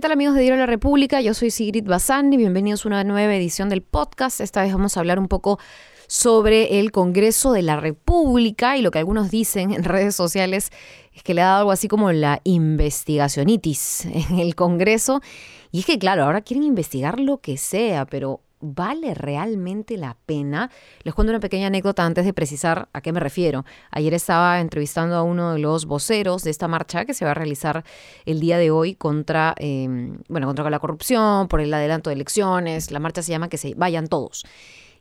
¿qué tal amigos de Diario de la República? Yo soy Sigrid Bazán y bienvenidos a una nueva edición del podcast. Esta vez vamos a hablar un poco sobre el Congreso de la República y lo que algunos dicen en redes sociales es que le ha dado algo así como la investigacionitis en el Congreso. Y es que, claro, ahora quieren investigar lo que sea, pero ¿Vale realmente la pena? Les cuento una pequeña anécdota antes de precisar a qué me refiero. Ayer estaba entrevistando a uno de los voceros de esta marcha que se va a realizar el día de hoy contra, em, bueno, contra la corrupción, por el adelanto de elecciones. La marcha se llama Que se vayan todos.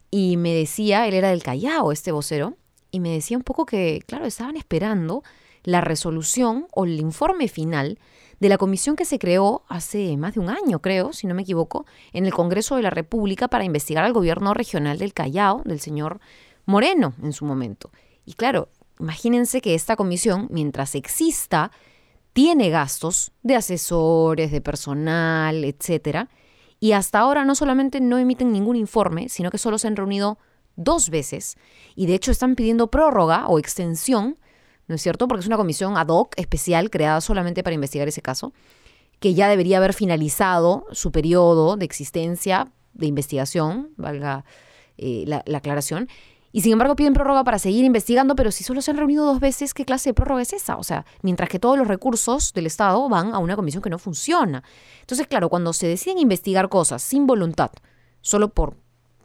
Y me decía, él era del Callao, este vocero, y me decía un poco que, claro, estaban esperando la resolución o el informe final de la comisión que se creó hace más de un año, creo, si no me equivoco, en el Congreso de la República para investigar al gobierno regional del Callao, del señor Moreno en su momento. Y claro, imagínense que esta comisión, mientras exista, tiene gastos de asesores, de personal, etcétera, y hasta ahora no solamente no emiten ningún informe, sino que solo se han reunido dos veces y de hecho están pidiendo prórroga o extensión ¿no es cierto? Porque es una comisión ad hoc especial creada solamente para investigar ese caso, que ya debería haber finalizado su periodo de existencia de investigación, valga eh, la, la, aclaración, y sin embargo piden prórroga para seguir investigando, pero si solo se han reunido dos veces, ¿qué clase de prórroga es esa? O sea, mientras que todos los recursos del Estado van a una comisión que no funciona. Entonces, claro, cuando se deciden investigar cosas sin voluntad, solo por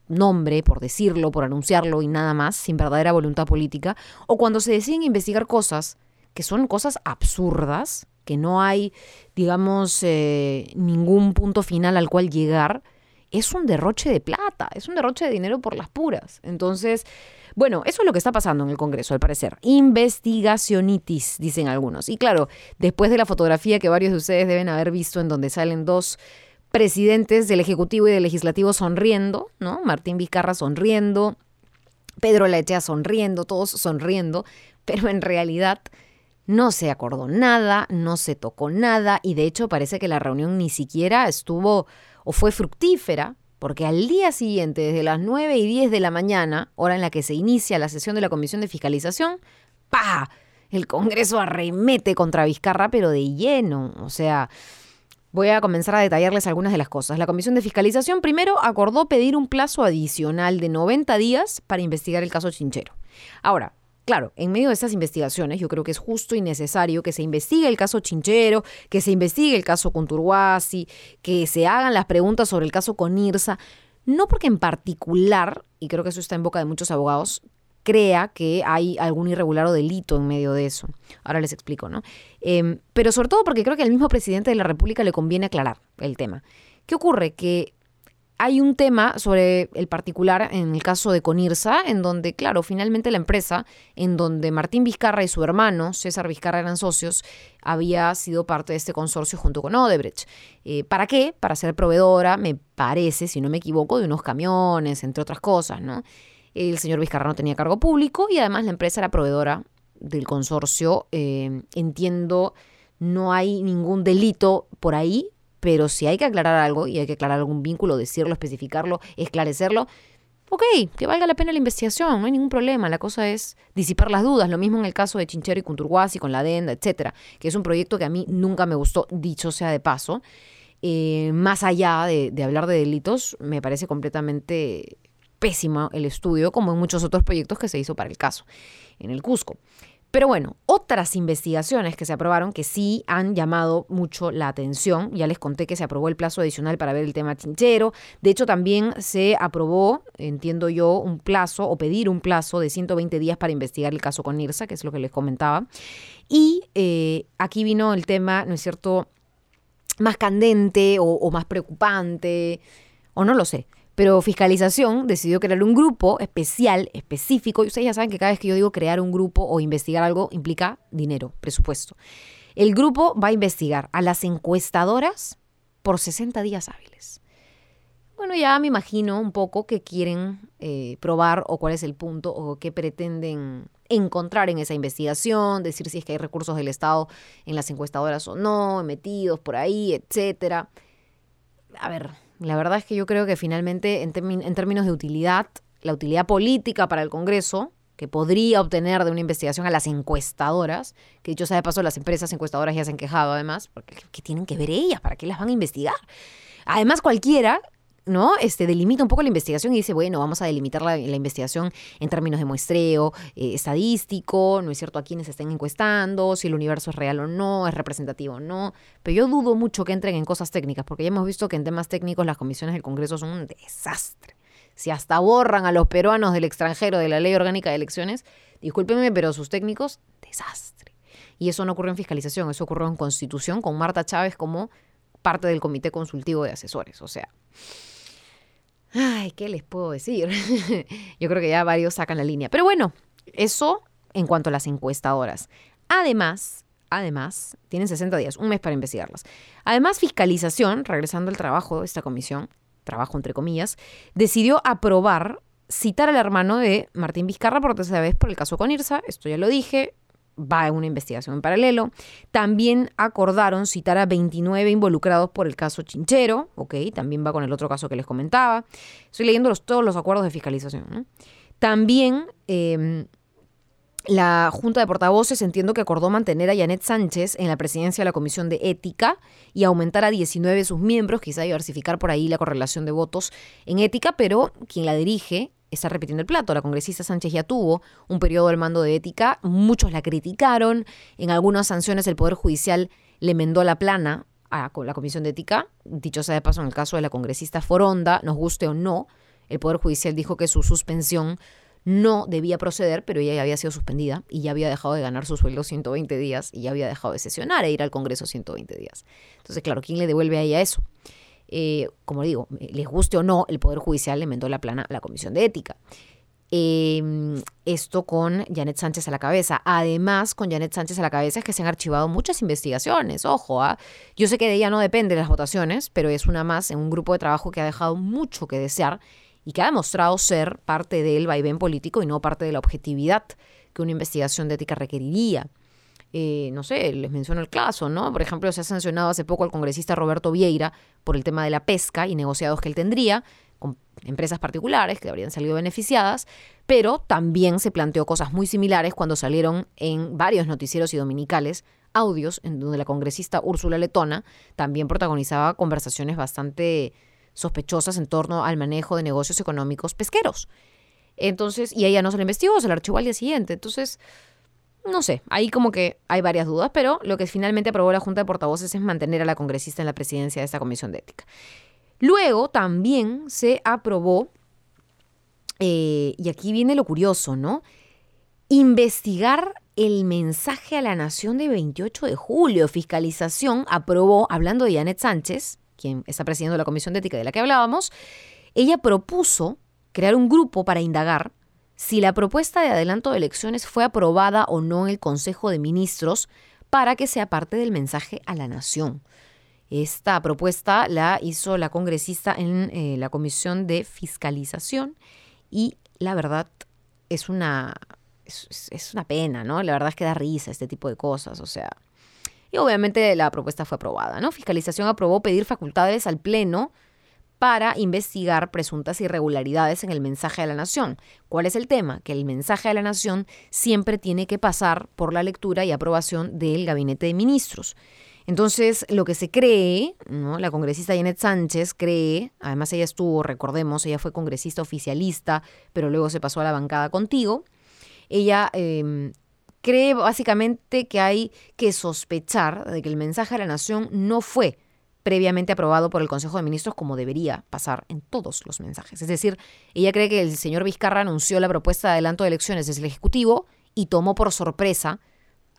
nombre, por decirlo, por anunciarlo y nada más, sin verdadera voluntad política, o cuando se deciden investigar cosas que son cosas absurdas, que no hay, digamos, eh, ningún punto final al cual llegar, es un derroche de plata, es un derroche de dinero por las puras. Entonces, bueno, eso es lo que está pasando en el Congreso, al parecer. Investigacionitis, dicen algunos. Y claro, después de la fotografía que varios de ustedes deben haber visto en donde salen dos presidentes del Ejecutivo y del Legislativo sonriendo, ¿no? Martín Vizcarra sonriendo, Pedro Lechea sonriendo, todos sonriendo, pero en realidad no se acordó nada, no se tocó nada y de hecho parece que la reunión ni siquiera estuvo o fue fructífera, porque al día siguiente, desde las 9 y 10 de la mañana, hora en la que se inicia la sesión de la Comisión de Fiscalización, ¡pa! El Congreso arremete contra Vizcarra, pero de lleno, o sea... Voy a comenzar a detallarles algunas de las cosas. La Comisión de Fiscalización primero acordó pedir un plazo adicional de 90 días para investigar el caso Chinchero. Ahora, Claro, en medio de estas investigaciones yo creo que es justo y necesario que se investigue el caso Chinchero, que se investigue el caso Conturguasi, que se hagan las preguntas sobre el caso Conirsa, no porque en particular, y creo que eso está en boca de muchos abogados, crea que hay algún irregular o delito en medio de eso. Ahora les explico, ¿no? Em, pero sobre todo porque creo que al mismo presidente de la República le conviene aclarar el tema. ¿Qué ocurre? Que hay un tema sobre el particular en el caso de Conirsa, en donde, claro, finalmente la empresa, en donde Martín Vizcarra y su hermano, César Vizcarra, eran socios, había sido parte de este consorcio junto con Odebrecht. Eh, ¿Para qué? Para ser proveedora, me parece, si no me equivoco, de unos camiones, entre otras cosas, ¿no? El señor Vizcarra no tenía cargo público y además la empresa era proveedora del consorcio. Eh, entiendo, no hay ningún delito por ahí, pero si hay que aclarar algo y hay que aclarar algún vínculo, decirlo, especificarlo, esclarecerlo, ok, que valga la pena la investigación, no hay ningún problema. La cosa es disipar las dudas. Lo mismo en el caso de Chinchero y Conturguasi con la adenda, etcétera, que es un proyecto que a mí nunca me gustó, dicho sea de paso. Eh, más allá de hablar de delitos, me parece completamente pésimo el estudio, como en muchos otros proyectos que se hizo para el caso en el Cusco. Pero bueno, otras investigaciones que se aprobaron que sí han llamado mucho la atención. Ya les conté que se aprobó el plazo adicional para ver el tema chinchero. De hecho, también se aprobó, entiendo yo, un plazo o pedir un plazo de 120 días para investigar el caso con IRSA, que es lo que les comentaba. Y eh, aquí vino el tema, ¿no es cierto?, más candente o más preocupante, o no lo sé. Pero Fiscalización decidió crear un grupo especial, específico, y ustedes ya saben que cada vez que yo digo crear un grupo o investigar algo implica dinero, presupuesto. El grupo va a investigar a las encuestadoras por 60 días hábiles. Bueno, ya me imagino un poco qué quieren eh, probar o cuál es el punto o qué pretenden encontrar en esa investigación, decir si es que hay recursos del Estado en las encuestadoras o no, metidos por ahí, etcétera. A ver, la verdad es que yo creo que finalmente, en, términos de utilidad, la utilidad política para el Congreso, que podría obtener de una investigación a las encuestadoras, que dicho sea de paso, las empresas encuestadoras ya se han quejado además, porque ¿qué tienen que ver ellas? ¿Para qué las van a investigar? Además, cualquiera ¿no? Este, delimita un poco la investigación y dice, bueno, vamos a delimitar la, investigación en términos de muestreo eh, estadístico, ¿no es cierto? A quienes estén encuestando, si el universo es real o no, es representativo o no. Pero yo dudo mucho que entren en cosas técnicas, porque ya hemos visto que en temas técnicos las comisiones del Congreso son un desastre. Si hasta borran a los peruanos del extranjero de la ley orgánica de elecciones, discúlpenme, pero sus técnicos, desastre. Y eso no ocurrió en fiscalización, eso ocurrió en constitución con Marta Chávez como parte del comité consultivo de asesores. O sea, Ay, ¿qué les puedo decir? Yo creo que ya varios sacan la línea. Pero bueno, eso en cuanto a las encuestadoras. Además, además, tienen 60 días, un mes para investigarlas. Además, fiscalización, regresando al trabajo de esta comisión, trabajo entre comillas, decidió aprobar citar al hermano de Martín Vizcarra por tercera vez por el caso con Irsa, esto ya lo dije, va en una investigación en paralelo. También acordaron citar a 29 involucrados por el caso Chinchero, ok, también va con el otro caso que les comentaba. Estoy leyendo todos los acuerdos de fiscalización. También em, la Junta de Portavoces entiendo que acordó mantener a Janet Sánchez en la presidencia de la Comisión de Ética y aumentar a 19 sus miembros, quizá diversificar por ahí la correlación de votos en ética, pero quien la dirige está repitiendo el plato. La congresista Sánchez ya tuvo un periodo del mando de ética, muchos la criticaron, en algunas sanciones el Poder Judicial le mendó la plana a la Comisión de Ética, dicho sea de paso en el caso de la congresista Foronda, nos guste o no, el Poder Judicial dijo que su suspensión no debía proceder, pero ella ya había sido suspendida y ya había dejado de ganar su sueldo 120 días y ya había dejado de sesionar e ir al Congreso 120 días. Entonces, claro, ¿quién le devuelve a ella eso? Eh, como digo, eh, les guste o no, el Poder Judicial le mandó la plana a la Comisión de Ética. Em, esto con Janet Sánchez a la cabeza. Además, con Janet Sánchez a la cabeza es que se han archivado muchas investigaciones. Ojo, ¿ah? yo sé que de ella no depende las votaciones, pero es una más en un grupo de trabajo que ha dejado mucho que desear y que ha demostrado ser parte del vaivén político y no parte de la objetividad que una investigación de ética requeriría. Eh, no sé, les menciono el caso, ¿no? Por ejemplo, se ha sancionado hace poco al congresista Roberto Vieira por el tema de la pesca y negociados que él tendría con empresas particulares que habrían salido beneficiadas, pero también se planteó cosas muy similares cuando salieron en varios noticieros y dominicales audios en donde la congresista Úrsula Letona también protagonizaba conversaciones bastante sospechosas en torno al manejo de negocios económicos pesqueros. Entonces, y ella no se la investigó, se la archivó al día siguiente. Entonces, no sé, ahí como que hay varias dudas, pero lo que finalmente aprobó la Junta de Portavoces es mantener a la congresista en la presidencia de esta comisión de ética. Luego también se aprobó, eh, y aquí viene lo curioso, ¿no? Investigar el mensaje a la nación de 28 de julio. Fiscalización aprobó, hablando de Janet Sánchez, quien está presidiendo la comisión de ética de la que hablábamos, ella propuso crear un grupo para indagar si la propuesta de adelanto de elecciones fue aprobada o no en el Consejo de Ministros para que sea parte del mensaje a la nación. Esta propuesta la hizo la congresista en eh, la Comisión de Fiscalización y la verdad es una, es, es, una pena, ¿no? La verdad es que da risa este tipo de cosas, o sea. Y obviamente la propuesta fue aprobada, ¿no? Fiscalización aprobó pedir facultades al Pleno para investigar presuntas irregularidades en el mensaje a la nación. ¿Cuál es el tema? Que el mensaje a la nación siempre tiene que pasar por la lectura y aprobación del gabinete de ministros. Entonces, lo que se cree, la congresista Janet Sánchez cree, además ella estuvo, recordemos, ella fue congresista oficialista, pero luego se pasó a la bancada contigo, ella em, cree básicamente que hay que sospechar de que el mensaje a la nación no fue previamente aprobado por el Consejo de Ministros como debería pasar en todos los mensajes. Es decir, ella cree que el señor Vizcarra anunció la propuesta de adelanto de elecciones desde el Ejecutivo y tomó por sorpresa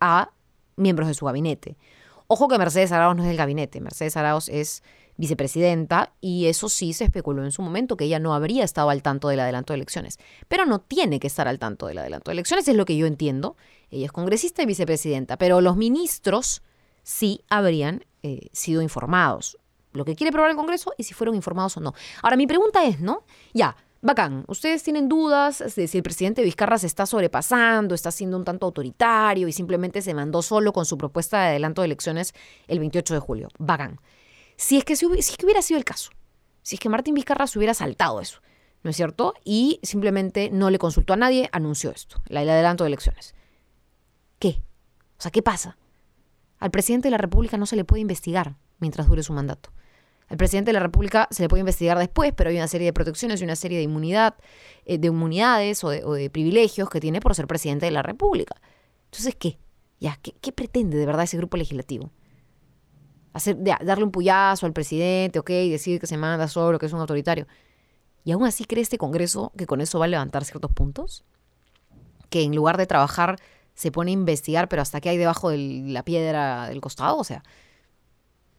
a miembros de su gabinete. Ojo que Mercedes Arauz no es del gabinete, Mercedes Arauz es vicepresidenta y eso sí se especuló en su momento que ella no habría estado al tanto del adelanto de elecciones, pero no tiene que estar al tanto del adelanto de elecciones, es lo que yo entiendo. Ella es congresista y vicepresidenta, pero los ministros sí habrían eh, sido informados. Lo que quiere probar el Congreso y si fueron informados o no. Ahora, mi pregunta es, ¿no? Ya, bacán, ustedes tienen dudas de si el presidente Vizcarra se está sobrepasando, está siendo un tanto autoritario y simplemente se mandó solo con su propuesta de adelanto de elecciones el 28 de julio. Bacán. Si es que, si es que hubiera sido el caso, si es que Martín Vizcarra se hubiera saltado eso, ¿no es cierto? Y simplemente no le consultó a nadie, anunció esto, el adelanto de elecciones. ¿Qué? O sea, ¿qué pasa? Al presidente de la República no se le puede investigar mientras dure su mandato. Al presidente de la República se le puede investigar después, pero hay una serie de protecciones y una serie de inmunidad, eh, de inmunidades o de, privilegios que tiene por ser presidente de la República. Entonces, ¿qué? Ya, ¿qué, pretende de verdad ese grupo legislativo? Hacer, darle un puyazo al presidente, ok, decir que se manda solo, que es un autoritario. ¿Y aún así cree este Congreso que con eso va a levantar ciertos puntos? Que en lugar de trabajar se pone a investigar, pero hasta que hay debajo de la piedra del costado, o sea,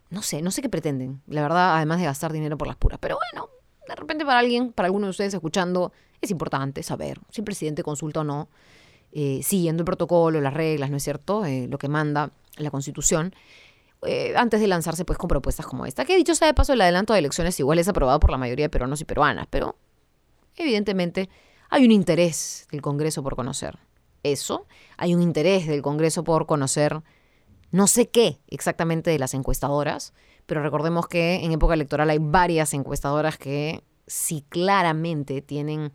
no sé, no sé qué pretenden, la verdad, además de gastar dinero por las puras. Pero bueno, de repente para alguien, para alguno de ustedes escuchando, es importante saber si el presidente consulta o no, eh, siguiendo el protocolo, las reglas, ¿no es cierto? Eh, lo que manda la Constitución. Eh, antes de lanzarse pues con propuestas como esta, que dicho sea de paso el adelanto de elecciones igual es aprobado por la mayoría de peruanos y peruanas, pero evidentemente hay un interés del Congreso por conocer eso, hay un interés del Congreso por conocer no sé qué exactamente de las encuestadoras, pero recordemos que en época electoral hay varias encuestadoras que sí claramente tienen,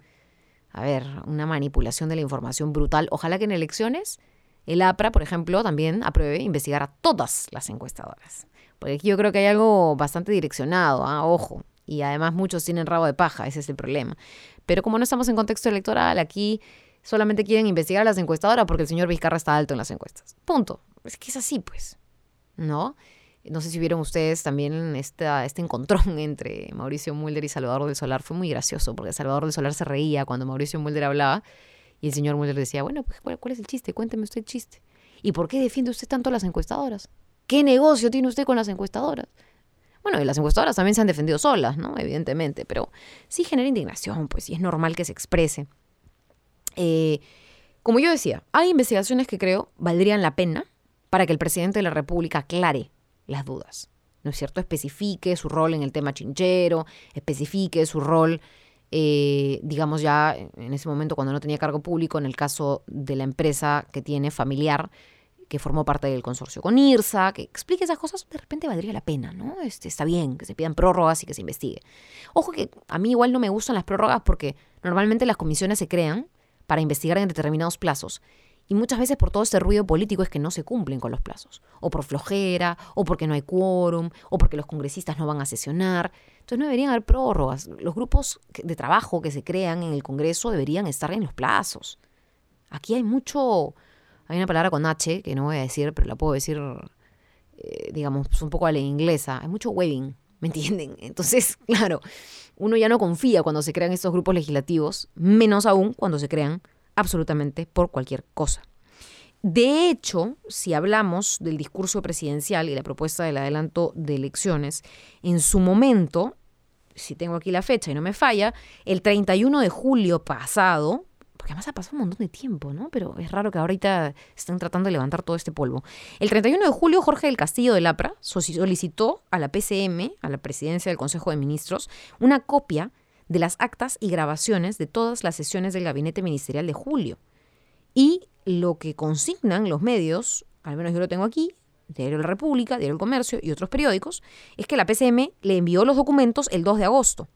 a ver, una manipulación de la información brutal. Ojalá que en elecciones el APRA, por ejemplo, también apruebe investigar a todas las encuestadoras. Porque aquí yo creo que hay algo bastante direccionado, ¿ah? ojo. Y además muchos tienen rabo de paja, ese es el problema. Pero como no estamos en contexto electoral, aquí solamente quieren investigar a las encuestadoras porque el señor Vizcarra está alto en las encuestas. Punto es que es así, pues, ¿no? No sé si vieron ustedes también esta, este encontrón entre Mauricio Mulder y Salvador del Solar. Fue muy gracioso porque Salvador del Solar se reía cuando Mauricio Mulder hablaba y el señor Mulder decía, bueno, pues ¿cuál, es el chiste? Cuénteme usted el chiste. ¿Y por qué defiende usted tanto a las encuestadoras? ¿Qué negocio tiene usted con las encuestadoras? Bueno, y las encuestadoras también se han defendido solas, ¿no? Evidentemente, pero sí genera indignación, pues, y es normal que se exprese. Eh, como yo decía, hay investigaciones que creo valdrían la pena para que el presidente de la República aclare las dudas. ¿No es cierto? Especifique su rol en el tema chinchero, especifique su rol, eh, digamos ya en ese momento cuando no tenía cargo público, en el caso de la empresa que tiene familiar, que formó parte del consorcio con IRSA, que explique esas cosas, de repente valdría la pena, ¿no? Este, está bien que se pidan prórrogas y que se investigue. Ojo que a mí igual no me gustan las prórrogas porque normalmente las comisiones se crean para investigar en determinados plazos y muchas veces por todo este ruido político es que no se cumplen con los plazos. O por flojera, o porque no hay quórum, o porque los congresistas no van a sesionar. Entonces no deberían haber prórrogas. Los grupos de trabajo que se crean en el Congreso deberían estar en los plazos. Aquí hay mucho... Hay una palabra con H que no voy a decir, pero la puedo decir, eh, digamos, un poco a la inglesa. Hay mucho waving, ¿me entienden? Entonces, claro, uno ya no confía cuando se crean estos grupos legislativos, menos aún cuando se crean absolutamente por cualquier cosa. De hecho, si hablamos del discurso presidencial y la propuesta del adelanto de elecciones, en su momento, si tengo aquí la fecha y no me falla, el 31 de julio pasado, porque además ha pasado un montón de tiempo, ¿no? Pero es raro que ahorita estén tratando de levantar todo este polvo. El 31 de julio, Jorge del Castillo de Lapra solicitó a la PCM, a la Presidencia del Consejo de Ministros, una copia de las actas y grabaciones de todas las sesiones del gabinete ministerial de julio. Y lo que consignan los medios, al menos yo lo tengo aquí, Diario La República, Diario El Comercio y otros periódicos, es que la PCM le envió los documentos el 2 de agosto.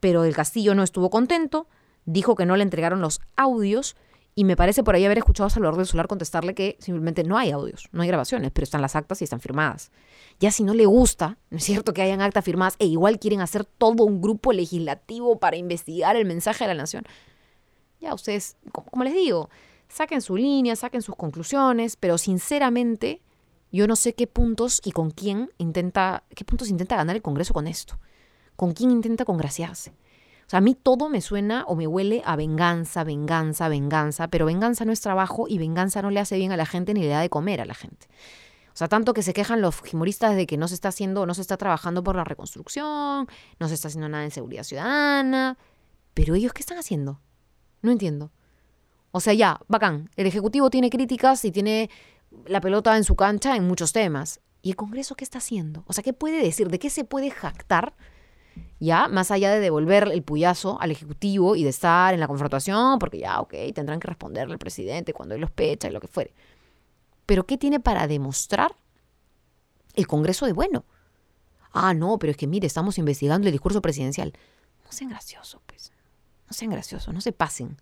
Pero del Castillo no estuvo contento, dijo que no le entregaron los audios y me parece por ahí haber escuchado a Salvador del Solar contestarle que simplemente no hay audios, no hay grabaciones, pero están las actas y están firmadas. Ya si no le gusta, ¿no es cierto que hayan actas firmadas e igual quieren hacer todo un grupo legislativo para investigar el mensaje de la nación? Ya ustedes, como, les digo, saquen su línea, saquen sus conclusiones, pero sinceramente yo no sé qué puntos y con quién intenta, qué puntos intenta ganar el Congreso con esto. ¿Con quién intenta congraciarse? O sea, a mí todo me suena o me huele a venganza, venganza, venganza, pero venganza no es trabajo y venganza no le hace bien a la gente ni le da de comer a la gente. O sea, tanto que se quejan los humoristas de que no se está haciendo, no se está trabajando por la reconstrucción, no se está haciendo nada en seguridad ciudadana. Pero ellos, ¿qué están haciendo? No entiendo. O sea, ya, bacán. El Ejecutivo tiene críticas y tiene la pelota en su cancha en muchos temas. ¿Y el Congreso qué está haciendo? O sea, ¿qué puede decir? ¿De qué se puede jactar? Ya, más allá de devolver el puyazo al Ejecutivo y de estar en la confrontación, porque ya, ok, tendrán que responderle al presidente cuando él los pecha y lo que fuere. Pero ¿qué tiene para demostrar el Congreso de bueno? Ah, no, pero es que mire, estamos investigando el discurso presidencial. No sean graciosos, pues. No sean graciosos, no se pasen,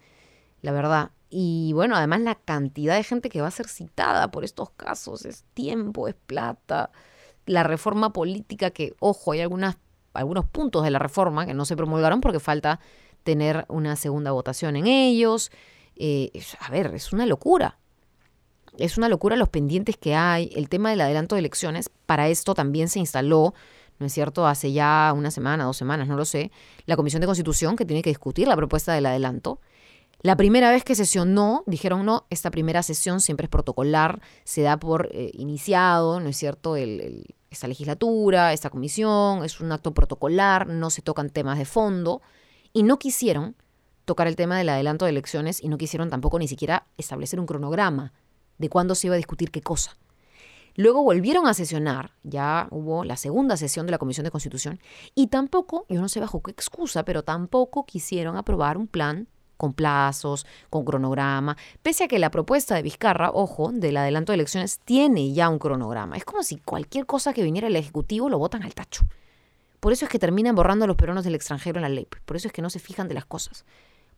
la verdad. Y bueno, además la cantidad de gente que va a ser citada por estos casos es tiempo, es plata. La reforma política que, ojo, hay algunas, algunos puntos de la reforma que no se promulgaron porque falta tener una segunda votación en ellos. Eh, a ver, es una locura. Es una locura los pendientes que hay. El tema del adelanto de elecciones, para esto también se instaló, ¿no es cierto? Hace ya una semana, dos semanas, no lo sé, la Comisión de Constitución que tiene que discutir la propuesta del adelanto. La primera vez que sesionó, dijeron no, esta primera sesión siempre es protocolar, se da por eh, iniciado, ¿no es cierto? Esta legislatura, esta comisión, es un acto protocolar, no se tocan temas de fondo y no quisieron tocar el tema del adelanto de elecciones y no quisieron tampoco ni siquiera establecer un cronograma de cuándo se iba a discutir qué cosa. Luego volvieron a sesionar, ya hubo la segunda sesión de la Comisión de Constitución, y tampoco, yo no sé bajo qué excusa, pero tampoco quisieron aprobar un plan con plazos, con cronograma, pese a que la propuesta de Vizcarra, ojo, del adelanto de elecciones, tiene ya un cronograma. Es como si cualquier cosa que viniera el Ejecutivo lo votan al tacho. Por eso es que terminan borrando a los peruanos del extranjero en la ley. Por eso es que no se fijan de las cosas.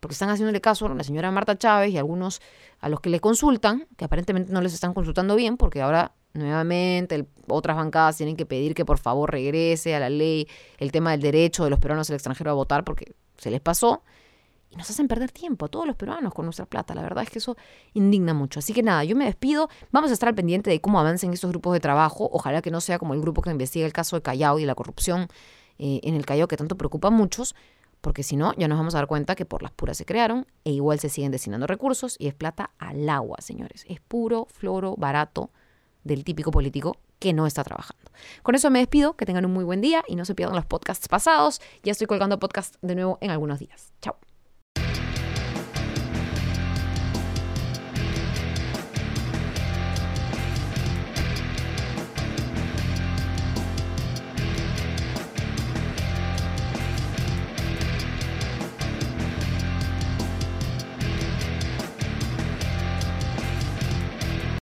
Porque están haciéndole caso a la señora Marta Chávez y algunos a los que le consultan, que aparentemente no les están consultando bien, porque ahora nuevamente otras bancadas tienen que pedir que por favor regrese a la ley el tema del derecho de los peruanos del extranjero a votar, porque se les pasó. Nos hacen perder tiempo a todos los peruanos con nuestra plata. La verdad es que eso indigna mucho. Así que nada, yo me despido. Vamos a estar al pendiente de cómo avancen estos grupos de trabajo. Ojalá que no sea como el grupo que investiga el caso de Callao y la corrupción eh, en el Callao que tanto preocupa a muchos, porque si no, ya nos vamos a dar cuenta que por las puras se crearon e igual se siguen destinando recursos y es plata al agua, señores. Es puro floro barato del típico político que no está trabajando. Con eso me despido, que tengan un muy buen día y no se pierdan los podcasts pasados. Ya estoy colgando podcast de nuevo en algunos días. Chao.